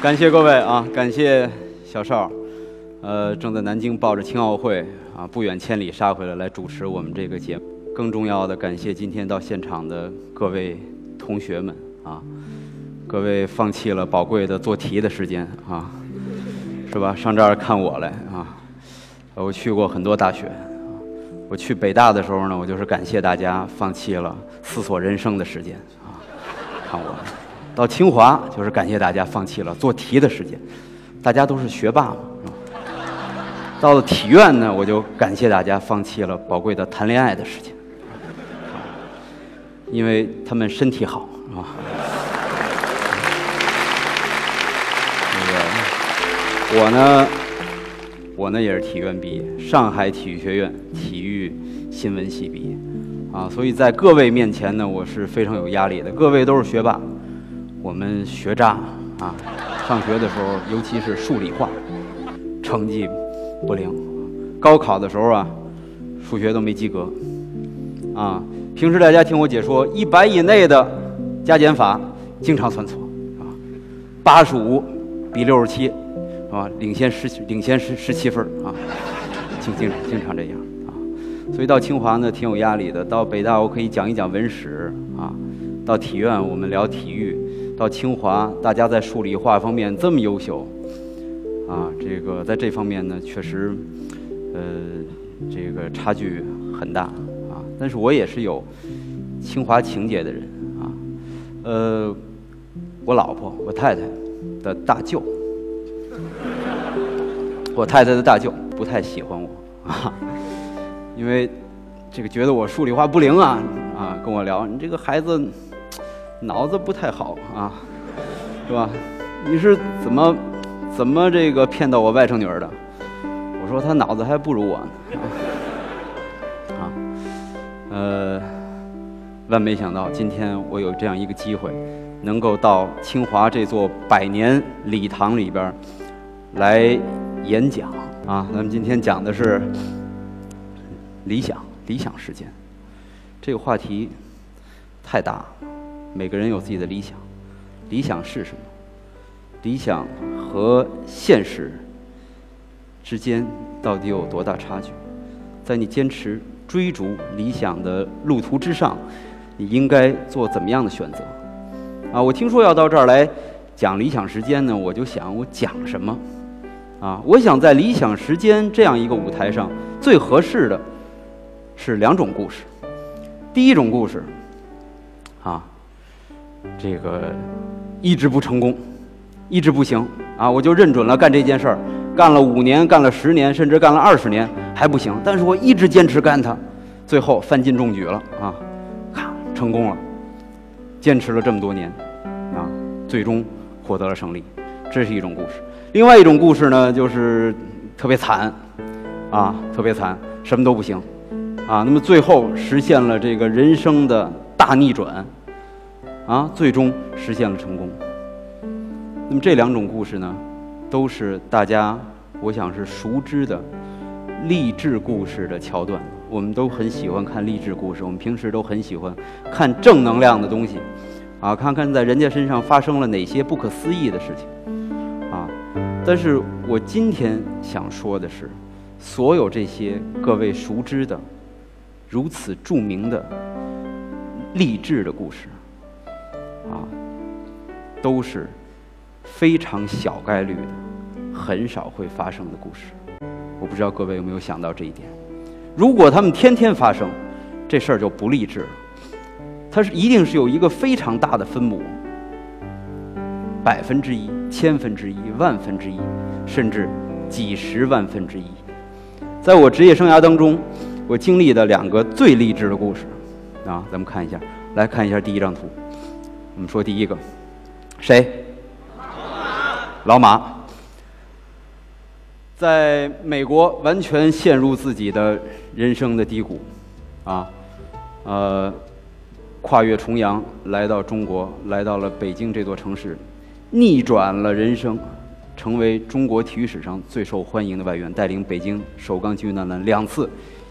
感谢各位啊，感谢小邵，呃，正在南京抱着青奥会啊，不远千里杀回来来主持我们这个节目。更重要的，感谢今天到现场的各位同学们啊，各位放弃了宝贵的做题的时间啊，是吧？上这儿看我来啊，我去过很多大学。我去北大的时候呢，我就是感谢大家放弃了思索人生的时间啊，看我；到清华就是感谢大家放弃了做题的时间，大家都是学霸嘛。到了体院呢，我就感谢大家放弃了宝贵的谈恋爱的时间，因为他们身体好啊。我呢？我呢也是体院毕业，上海体育学院体育新闻系毕业，啊，所以在各位面前呢，我是非常有压力的。各位都是学霸，我们学渣啊，上学的时候，尤其是数理化，成绩不灵，高考的时候啊，数学都没及格，啊，平时大家听我解说，一百以内的加减法经常算错，啊，八十五比六十七。啊，领先十领先十十七分啊，经经经常这样啊，所以到清华呢挺有压力的。到北大我可以讲一讲文史啊，到体院我们聊体育，到清华大家在数理化方面这么优秀啊，这个在这方面呢确实呃这个差距很大啊。但是我也是有清华情节的人啊，呃，我老婆我太太的大舅。我太太的大舅不太喜欢我啊，因为这个觉得我数理化不灵啊啊，跟我聊你这个孩子脑子不太好啊，是吧？你是怎么怎么这个骗到我外甥女儿的？我说她脑子还不如我呢啊，呃，万没想到今天我有这样一个机会，能够到清华这座百年礼堂里边来。演讲啊，咱们今天讲的是理想，理想时间。这个话题太大，每个人有自己的理想。理想是什么？理想和现实之间到底有多大差距？在你坚持追逐理想的路途之上，你应该做怎么样的选择？啊，我听说要到这儿来讲理想时间呢，我就想我讲什么？啊，我想在理想时间这样一个舞台上，最合适的是两种故事。第一种故事，这个一直不成功，一直不行。啊，我就认准了干这件事儿，干了五年，干了十年，甚至干了二十年还不行，但是我一直坚持干它，最后范进中举了啊，咔，成功了，坚持了这么多年，啊，最终获得了胜利，这是一种故事。另外一种故事呢，就是特别惨，啊，特别惨，什么都不行，啊，那么最后实现了这个人生的大逆转，啊，最终实现了成功。那么这两种故事呢，都是大家我想是熟知的励志故事的桥段。我们都很喜欢看励志故事，我们平时都很喜欢看正能量的东西，啊，看看在人家身上发生了哪些不可思议的事情。啊但是我今天想说的是，所有这些各位熟知的、如此著名的励志的故事，啊，都是非常小概率的、很少会发生的故事。我不知道各位有没有想到这一点？如果他们天天发生，这事儿就不励志了。它是一定是有一个非常大的分母。百分之一、千分之一、万分之一，甚至几十万分之一，在我职业生涯当中，我经历的两个最励志的故事，啊，咱们看一下，来看一下第一张图。我们说第一个，谁？老马。在美国完全陷入自己的人生的低谷，啊，呃，跨越重洋来到中国，来到了北京这座城市。逆转了人生，成为中国体育史上最受欢迎的外援，带领北京首钢体育男篮两次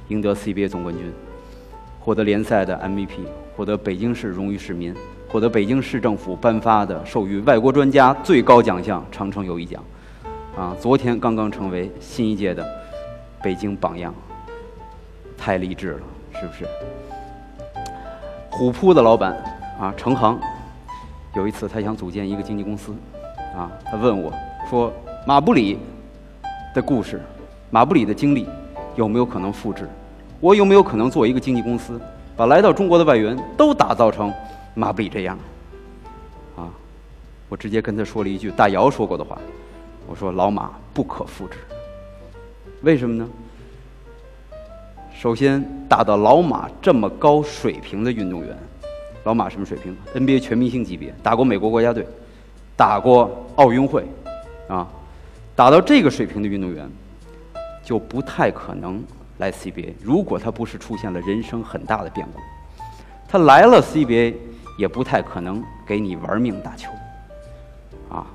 赢得 CBA 总冠军，获得联赛的 MVP，获得北京市荣誉市民，获得北京市政府颁发的授予外国专家最高奖项——长城友谊奖。啊，昨天刚刚成为新一届的北京榜样，太励志了，是不是？虎扑的老板啊，程航，有一次他想组建一个经纪公司，啊，他问我说：“马布里的故事，马布里的经历，有没有可能复制？我有没有可能做一个经纪公司，把来到中国的外援都打造成马布里这样？”啊，我直接跟他说了一句大姚说过的话，我说：“老马不可复制。为什么呢？”首先，打到老马这么高水平的运动员，老马什么水平？NBA 全明星级别，打过美国国家队，打过奥运会，啊，打到这个水平的运动员，就不太可能来 CBA。如果他不是出现了人生很大的变故，他来了 CBA，也不太可能给你玩命打球，啊，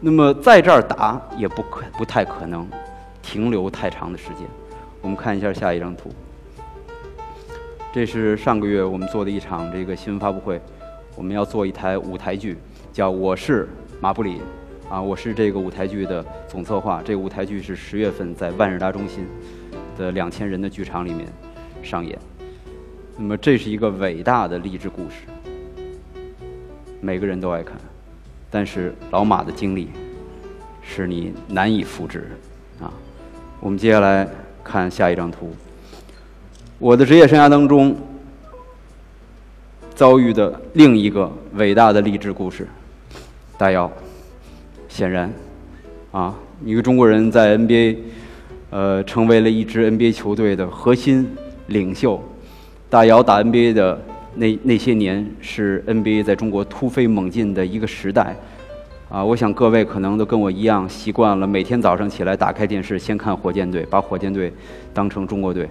那么在这儿打也不可不太可能停留太长的时间。我们看一下下一张图，这是上个月我们做的一场这个新闻发布会，我们要做一台舞台剧，叫《我是马布里》，啊，我是这个舞台剧的总策划。这个舞台剧是十月份在万事达中心的两千人的剧场里面上演。那么这是一个伟大的励志故事，每个人都爱看，但是老马的经历是你难以复制的啊。我们接下来。看下一张图，我的职业生涯当中遭遇的另一个伟大的励志故事，大姚。显然，啊，一个中国人在 NBA，呃，成为了一支 NBA 球队的核心领袖。大姚打 NBA 的那那些年，是 NBA 在中国突飞猛进的一个时代。啊，我想各位可能都跟我一样习惯了，每天早上起来打开电视，先看火箭队，把火箭队当成中国队，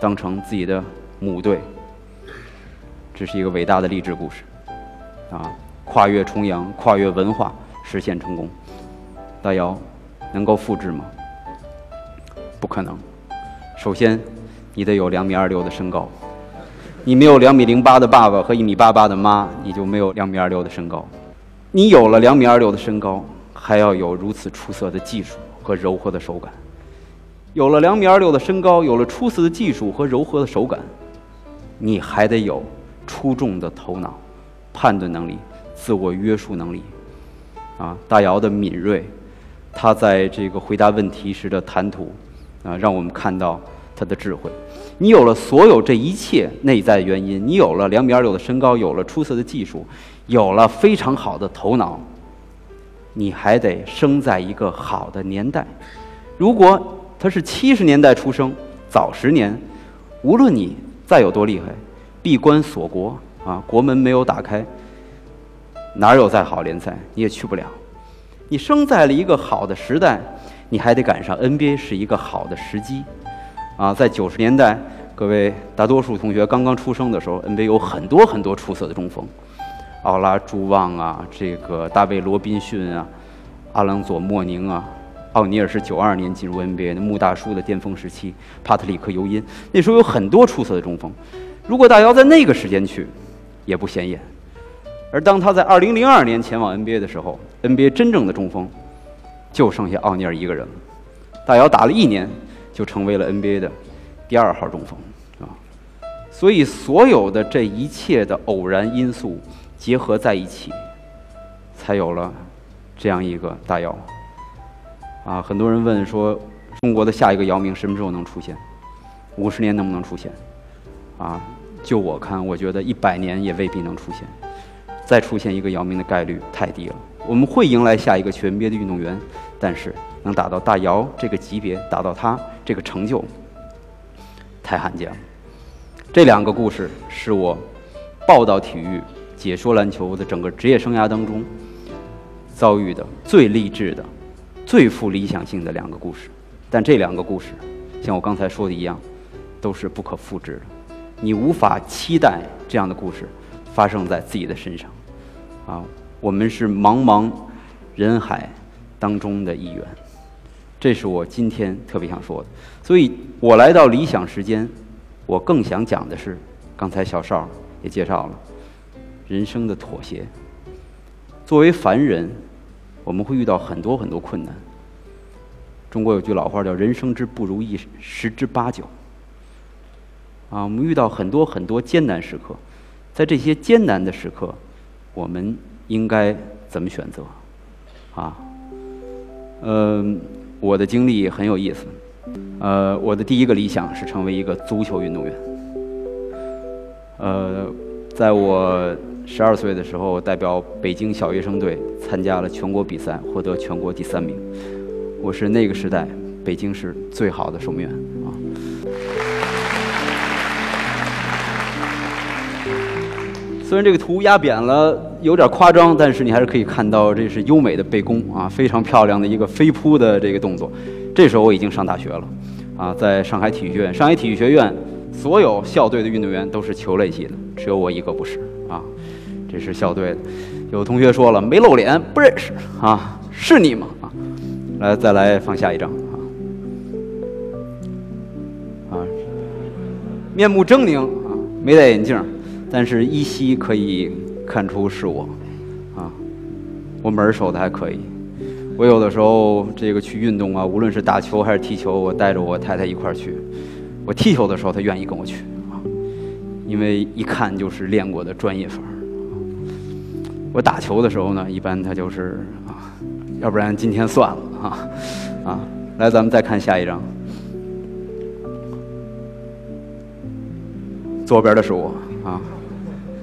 当成自己的母队。这是一个伟大的励志故事，啊，跨越重洋，跨越文化，实现成功。大姚能够复制吗？不可能。首先，你得有两米二六的身高，你没有两米零八的爸爸和一米八八的妈，你就没有两米二六的身高。你有了两米二六的身高，还要有如此出色的技术和柔和的手感。有了两米二六的身高，有了出色的技术和柔和的手感，你还得有出众的头脑、判断能力、自我约束能力。啊，大姚的敏锐，他在这个回答问题时的谈吐，啊，让我们看到他的智慧。你有了所有这一切内在原因，你有了两米二六的身高，有了出色的技术。有了非常好的头脑，你还得生在一个好的年代。如果他是七十年代出生，早十年，无论你再有多厉害，闭关锁国啊，国门没有打开，哪有再好联赛你也去不了。你生在了一个好的时代，你还得赶上 NBA 是一个好的时机啊。在九十年代，各位大多数同学刚刚出生的时候，NBA 有很多很多出色的中锋。奥拉朱旺啊，这个大卫罗宾逊啊，阿朗佐莫宁啊，奥尼尔是九二年进入 NBA 的穆大叔的巅峰时期，帕特里克尤因那时候有很多出色的中锋。如果大姚在那个时间去，也不显眼。而当他在二零零二年前往 NBA 的时候，NBA 真正的中锋就剩下奥尼尔一个人了。大姚打了一年，就成为了 NBA 的第二号中锋啊。所以所有的这一切的偶然因素。结合在一起，才有了这样一个大姚。啊，很多人问说，中国的下一个姚明什么时候能出现？五十年能不能出现？啊，就我看，我觉得一百年也未必能出现。再出现一个姚明的概率太低了。我们会迎来下一个全 NBA 的运动员，但是能达到大姚这个级别，达到他这个成就，太罕见了。这两个故事是我报道体育。解说篮球的整个职业生涯当中，遭遇的最励志的、最富理想性的两个故事，但这两个故事，像我刚才说的一样，都是不可复制的。你无法期待这样的故事发生在自己的身上。啊，我们是茫茫人海当中的一员，这是我今天特别想说的。所以我来到理想时间，我更想讲的是，刚才小邵也介绍了。人生的妥协。作为凡人，我们会遇到很多很多困难。中国有句老话叫“人生之不如意十之八九”。啊，我们遇到很多很多艰难时刻，在这些艰难的时刻，我们应该怎么选择？啊，嗯，我的经历很有意思。呃，我的第一个理想是成为一个足球运动员。呃，在我十二岁的时候，代表北京小学生队参加了全国比赛，获得全国第三名。我是那个时代北京市最好的守门员虽然这个图压扁了，有点夸张，但是你还是可以看到这是优美的背弓啊，非常漂亮的一个飞扑的这个动作。这时候我已经上大学了，啊，在上海体育学院。上海体育学院所有校队的运动员都是球类系的，只有我一个不是啊。这是校队的。有同学说了没露脸不认识啊，是你吗？啊，来再来放下一张啊啊，面目狰狞啊，没戴眼镜。但是依稀可以看出是我，啊，我门守的还可以。我有的时候这个去运动啊，无论是打球还是踢球，我带着我太太一块儿去。我踢球的时候，她愿意跟我去啊，因为一看就是练过的专业范儿。我打球的时候呢，一般她就是啊，要不然今天算了啊啊。来，咱们再看下一张，左边的是我啊。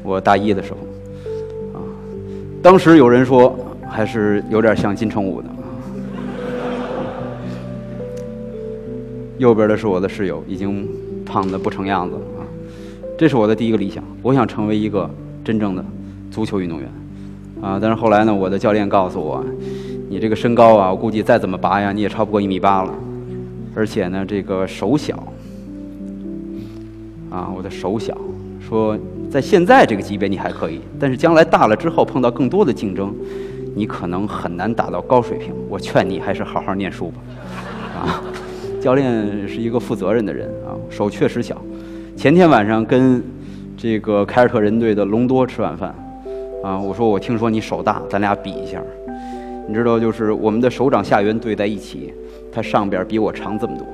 我大一的时候，啊，当时有人说还是有点像金城武的。右边的是我的室友，已经胖的不成样子了啊。这是我的第一个理想，我想成为一个真正的足球运动员，啊，但是后来呢，我的教练告诉我，你这个身高啊，我估计再怎么拔呀，你也超不过一米八了，而且呢，这个手小，啊，我的手小，说。在现在这个级别你还可以，但是将来大了之后碰到更多的竞争，你可能很难达到高水平。我劝你还是好好念书吧。啊，教练是一个负责任的人啊，手确实小。前天晚上跟这个凯尔特人队的隆多吃晚饭，啊，我说我听说你手大，咱俩比一下。你知道，就是我们的手掌下缘对在一起，他上边比我长这么多。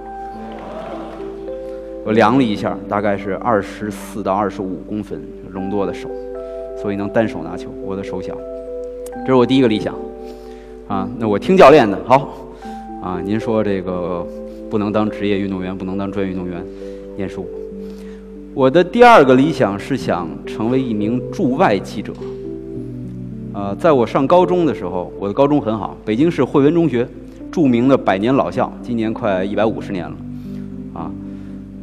我量了一下，大概是二十四到二十五公分，隆多的手，所以能单手拿球。我的手小，这是我第一个理想。啊，那我听教练的，好。啊，您说这个不能当职业运动员，不能当专业运动员，念书。我的第二个理想是想成为一名驻外记者。啊，在我上高中的时候，我的高中很好，北京市汇文中学，著名的百年老校，今年快一百五十年了。啊。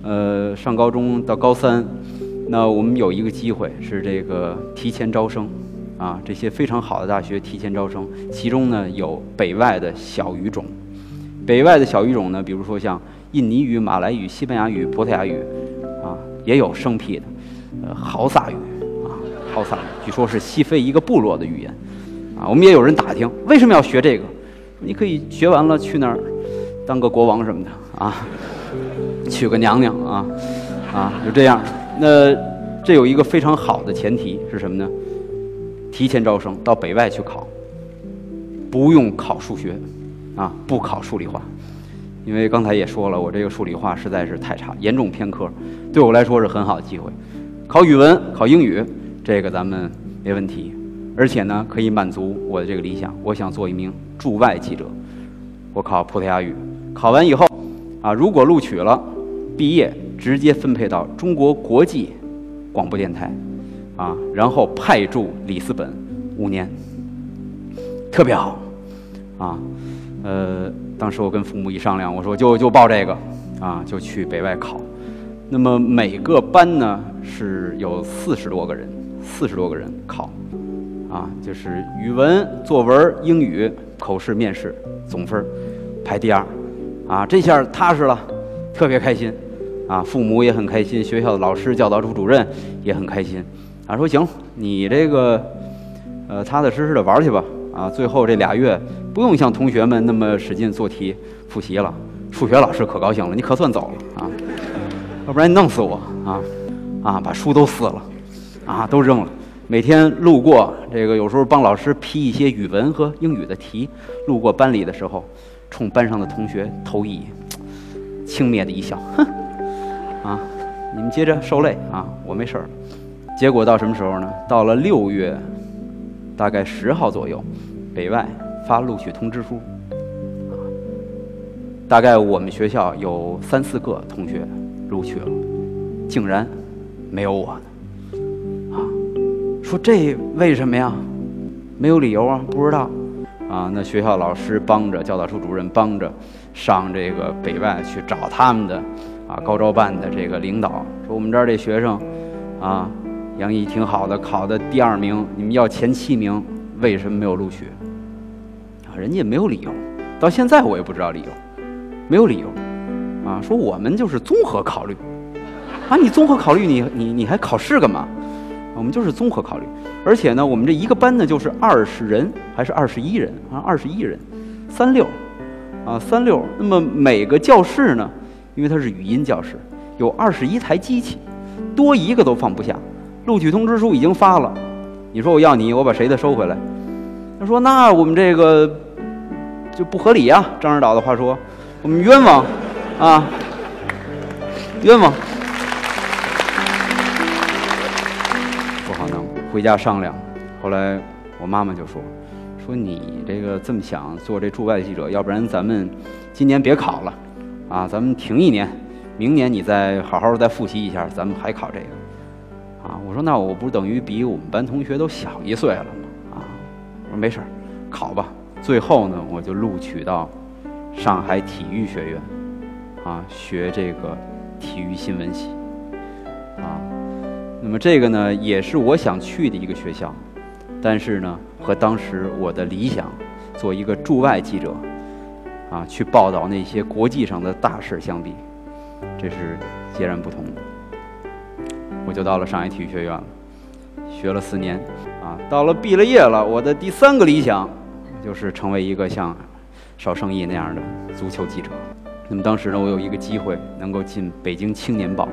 呃，上高中到高三，那我们有一个机会是这个提前招生，啊，这些非常好的大学提前招生，其中呢有北外的小语种，北外的小语种呢，比如说像印尼语、马来语、西班牙语、葡萄牙语，啊，也有生僻的，呃，豪萨语，啊，豪萨语，据说是西非一个部落的语言，啊，我们也有人打听为什么要学这个，你可以学完了去那儿当个国王什么的，啊。娶个娘娘啊，啊，就这样。那这有一个非常好的前提是什么呢？提前招生到北外去考，不用考数学，啊，不考数理化，因为刚才也说了，我这个数理化实在是太差，严重偏科，对我来说是很好的机会。考语文、考英语，这个咱们没问题，而且呢，可以满足我的这个理想。我想做一名驻外记者，我考葡萄牙语，考完以后。啊，如果录取了，毕业直接分配到中国国际广播电台，啊，然后派驻里斯本五年，特别好，啊，呃，当时我跟父母一商量，我说就就报这个，啊，就去北外考。那么每个班呢是有四十多个人，四十多个人考，啊，就是语文、作文、英语口试、面试，总分排第二。啊，这下踏实了，特别开心，啊，父母也很开心，学校的老师、教导处主任也很开心，啊，说行，你这个，呃，踏踏实实的玩去吧，啊，最后这俩月不用像同学们那么使劲做题复习了，数学老师可高兴了，你可算走了啊，要不然你弄死我啊，啊，把书都撕了，啊，都扔了，每天路过这个，有时候帮老师批一些语文和英语的题，路过班里的时候，冲班上的同学投以轻蔑的一笑，哼，啊，你们接着受累啊，我没事儿。结果到什么时候呢？到了六月，大概十号左右，北外发录取通知书，大概我们学校有三四个同学录取了，竟然没有我。啊说这为什么呀？没有理由啊，不知道。啊，那学校老师帮着教导处主任帮着上这个北外去找他们的啊高招办的这个领导，说我们这儿这学生啊杨毅挺好的，考的第二名，你们要前七名，为什么没有录取？啊，人家没有理由，到现在我也不知道理由，没有理由。啊，说我们就是综合考虑。啊，你综合考虑，你你你还考试干嘛？我们就是综合考虑，而且呢，我们这一个班呢就是二十人还是二十一人啊？二十一人，三六，啊三六。那么每个教室呢，因为它是语音教室，有二十一台机器，多一个都放不下。录取通知书已经发了，你说我要你，我把谁的收回来？他说那我们这个就不合理啊。张指导的话说，我们冤枉啊，冤枉。回家商量，后来我妈妈就说：“说你这个这么想做这驻外记者，要不然咱们今年别考了，啊，咱们停一年，明年你再好好再复习一下，咱们还考这个。”啊，我说那我不是等于比我们班同学都小一岁了吗？啊，我说没事儿，考吧。最后呢，我就录取到上海体育学院，啊，学这个体育新闻系，啊。那么这个呢，也是我想去的一个学校，但是呢，和当时我的理想，做一个驻外记者，啊，去报道那些国际上的大事相比，这是截然不同的。我就到了上海体育学院了，学了四年，啊，到了毕了业了，我的第三个理想，就是成为一个像邵圣义那样的足球记者。那么当时呢，我有一个机会能够进北京青年报。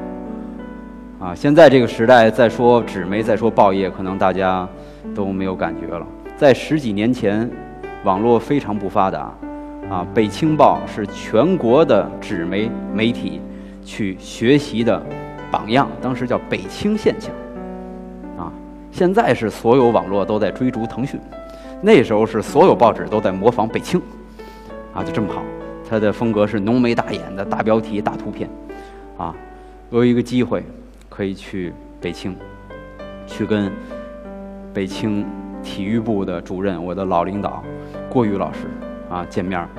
啊，现在这个时代再说纸媒，再说报业，可能大家都没有感觉了。在十几年前，网络非常不发达，啊，北青报是全国的纸媒媒体去学习的榜样，当时叫北青现象。啊，现在是所有网络都在追逐腾讯，那时候是所有报纸都在模仿北青，啊，就这么好。它的风格是浓眉大眼的大标题、大图片，啊，我有一个机会。可以去北青，去跟北青体育部的主任，我的老领导郭宇老师啊见面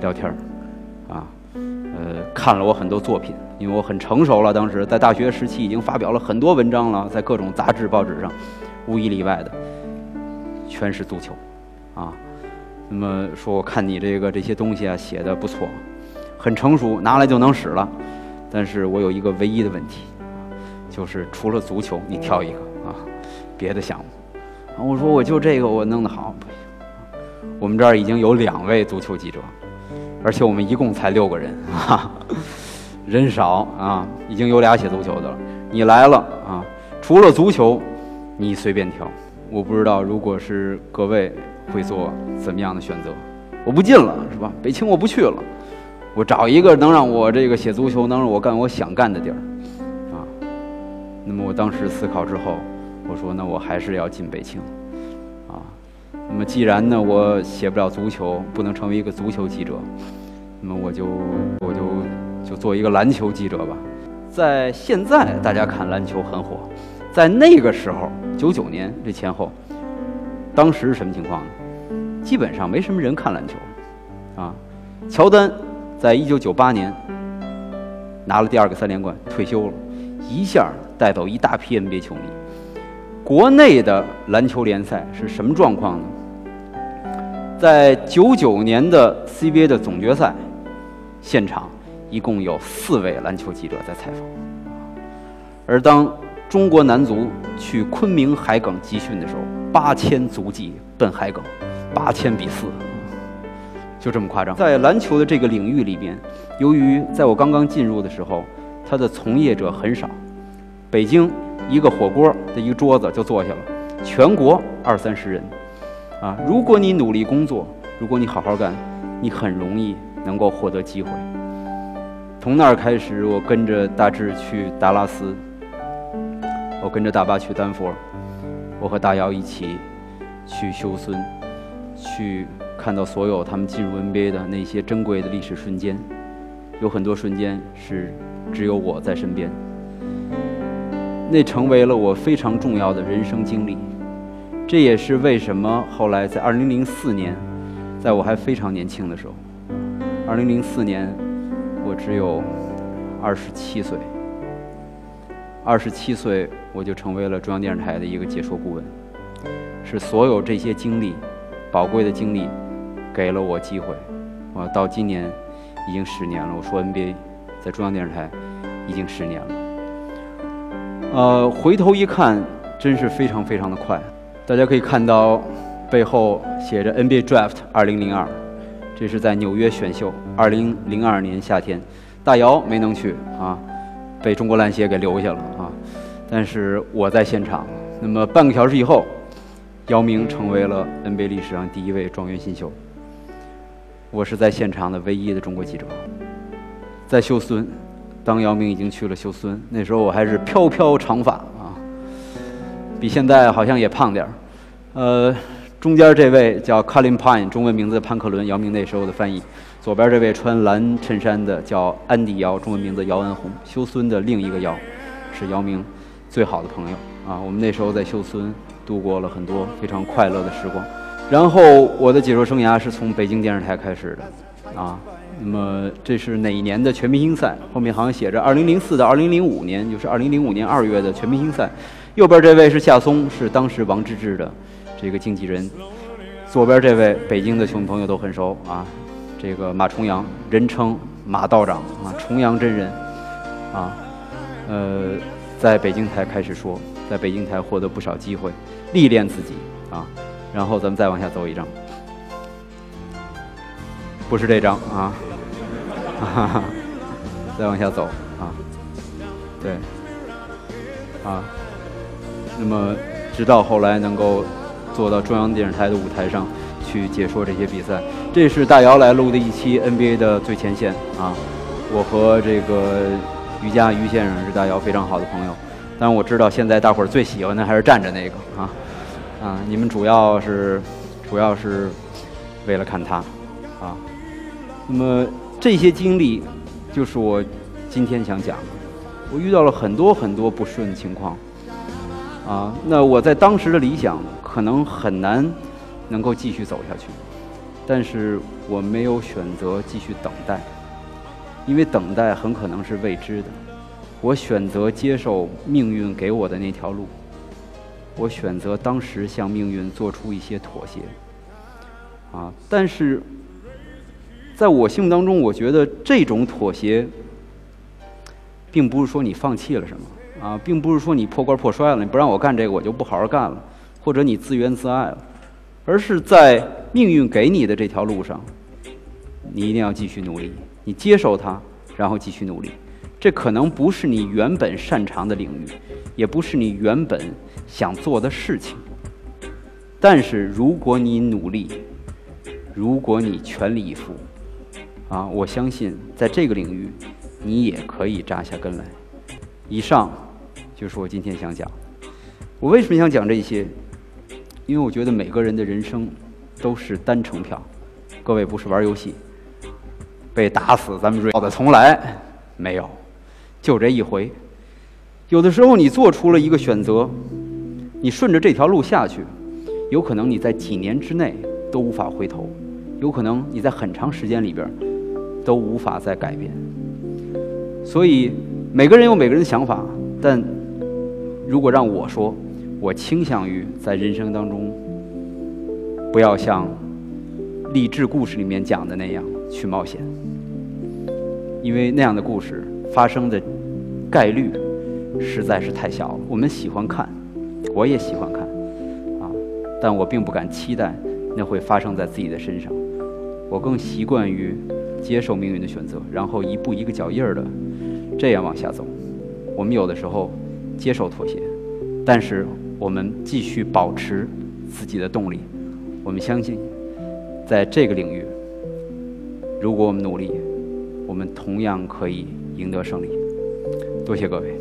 聊天啊，呃，看了我很多作品，因为我很成熟了，当时在大学时期已经发表了很多文章了，在各种杂志报纸上，无一例外的全是足球啊。那么说，我看你这个这些东西啊写的不错，很成熟，拿来就能使了。但是我有一个唯一的问题。就是除了足球，你挑一个啊，别的项目。啊我说我就这个我弄得好不行。我们这儿已经有两位足球记者，而且我们一共才六个人啊，人少啊，已经有俩写足球的了。你来了啊，除了足球，你随便挑。我不知道如果是各位会做怎么样的选择。我不进了是吧？北青我不去了，我找一个能让我这个写足球，能让我干我想干的地儿。那么我当时思考之后，我说那我还是要进北青，啊，那么既然呢我写不了足球，不能成为一个足球记者，那么我就我就就做一个篮球记者吧。在现在大家看篮球很火，在那个时候九九年这前后，当时是什么情况呢？基本上没什么人看篮球，啊，乔丹在一九九八年拿了第二个三连冠，退休了，一下。带走一大批 NBA 球迷。国内的篮球联赛是什么状况呢？在九九年的 CBA 的总决赛现场，一共有四位篮球记者在采访。而当中国男足去昆明海埂集训的时候，八千足迹奔海埂，八千比四，就这么夸张。在篮球的这个领域里边，由于在我刚刚进入的时候，他的从业者很少。北京一个火锅的一个桌子就坐下了，全国二三十人，啊，如果你努力工作，如果你好好干，你很容易能够获得机会。从那儿开始，我跟着大志去达拉斯，我跟着大巴去丹佛，我和大姚一起去休斯，去看到所有他们进入 NBA 的那些珍贵的历史瞬间。有很多瞬间是只有我在身边，那成为了我非常重要的人生经历。这也是为什么后来在2004年，在我还非常年轻的时候，2004年我只有27岁，27岁我就成为了中央电视台的一个解说顾问，是所有这些经历，宝贵的经历，给了我机会，我到今年。已经十年了，我说 NBA，在中央电视台已经十年了。呃，回头一看，真是非常非常的快。大家可以看到背后写着 NBA Draft 2002，这是在纽约选秀2002年夏天，大姚没能去啊，被中国篮协给留下了啊。但是我在现场，那么半个小时以后，姚明成为了 NBA 历史上第一位状元新秀。我是在现场的唯一的中国记者，在休斯，当姚明已经去了休斯敦，那时候我还是飘飘长发啊，比现在好像也胖点儿。呃，中间这位叫 Colin Pine，中文名字潘克伦，姚明那时候的翻译。左边这位穿蓝衬衫的叫安迪姚，中文名字姚恩红，休斯的另一个姚，是姚明最好的朋友啊。我们那时候在休斯敦度过了很多非常快乐的时光。然后我的解说生涯是从北京电视台开始的，啊，那么这是哪一年的全明星赛？后面好像写着2004到2005年，就是2005年2月的全明星赛。右边这位是夏松，是当时王治郅的这个经纪人。左边这位北京的球迷朋友都很熟啊，这个马重阳，人称马道长啊，重阳真人，啊，呃，在北京台开始说，在北京台获得不少机会，历练自己啊。然后咱们再往下走一张，不是这张啊，哈哈，再往下走啊，对，啊，那么直到后来能够坐到中央电视台的舞台上去解说这些比赛，这是大姚来录的一期 NBA 的最前线啊，我和这个于佳于先生是大姚非常好的朋友，但我知道现在大伙儿最喜欢的还是站着那个啊。啊，你们主要是，主要是为了看他，啊，那么这些经历就是我今天想讲的。我遇到了很多很多不顺的情况，啊，那我在当时的理想可能很难能够继续走下去，但是我没有选择继续等待，因为等待很可能是未知的。我选择接受命运给我的那条路。我选择当时向命运做出一些妥协，啊，但是在我心目当中，我觉得这种妥协，并不是说你放弃了什么，啊，并不是说你破罐破摔了，你不让我干这个，我就不好好干了，或者你自怨自艾了，而是在命运给你的这条路上，你一定要继续努力，你接受它，然后继续努力。这可能不是你原本擅长的领域，也不是你原本想做的事情。但是如果你努力，如果你全力以赴，啊，我相信在这个领域，你也可以扎下根来。以上就是我今天想讲。我为什么想讲这些？因为我觉得每个人的人生都是单程票。各位不是玩游戏，被打死咱们要的重来，没有。就这一回，有的时候你做出了一个选择，你顺着这条路下去，有可能你在几年之内都无法回头，有可能你在很长时间里边都无法再改变。所以每个人有每个人的想法，但如果让我说，我倾向于在人生当中不要像励志故事里面讲的那样去冒险，因为那样的故事。发生的概率实在是太小了。我们喜欢看，我也喜欢看，啊，但我并不敢期待那会发生在自己的身上。我更习惯于接受命运的选择，然后一步一个脚印儿的这样往下走。我们有的时候接受妥协，但是我们继续保持自己的动力。我们相信，在这个领域，如果我们努力，我们同样可以赢得胜利。多谢各位。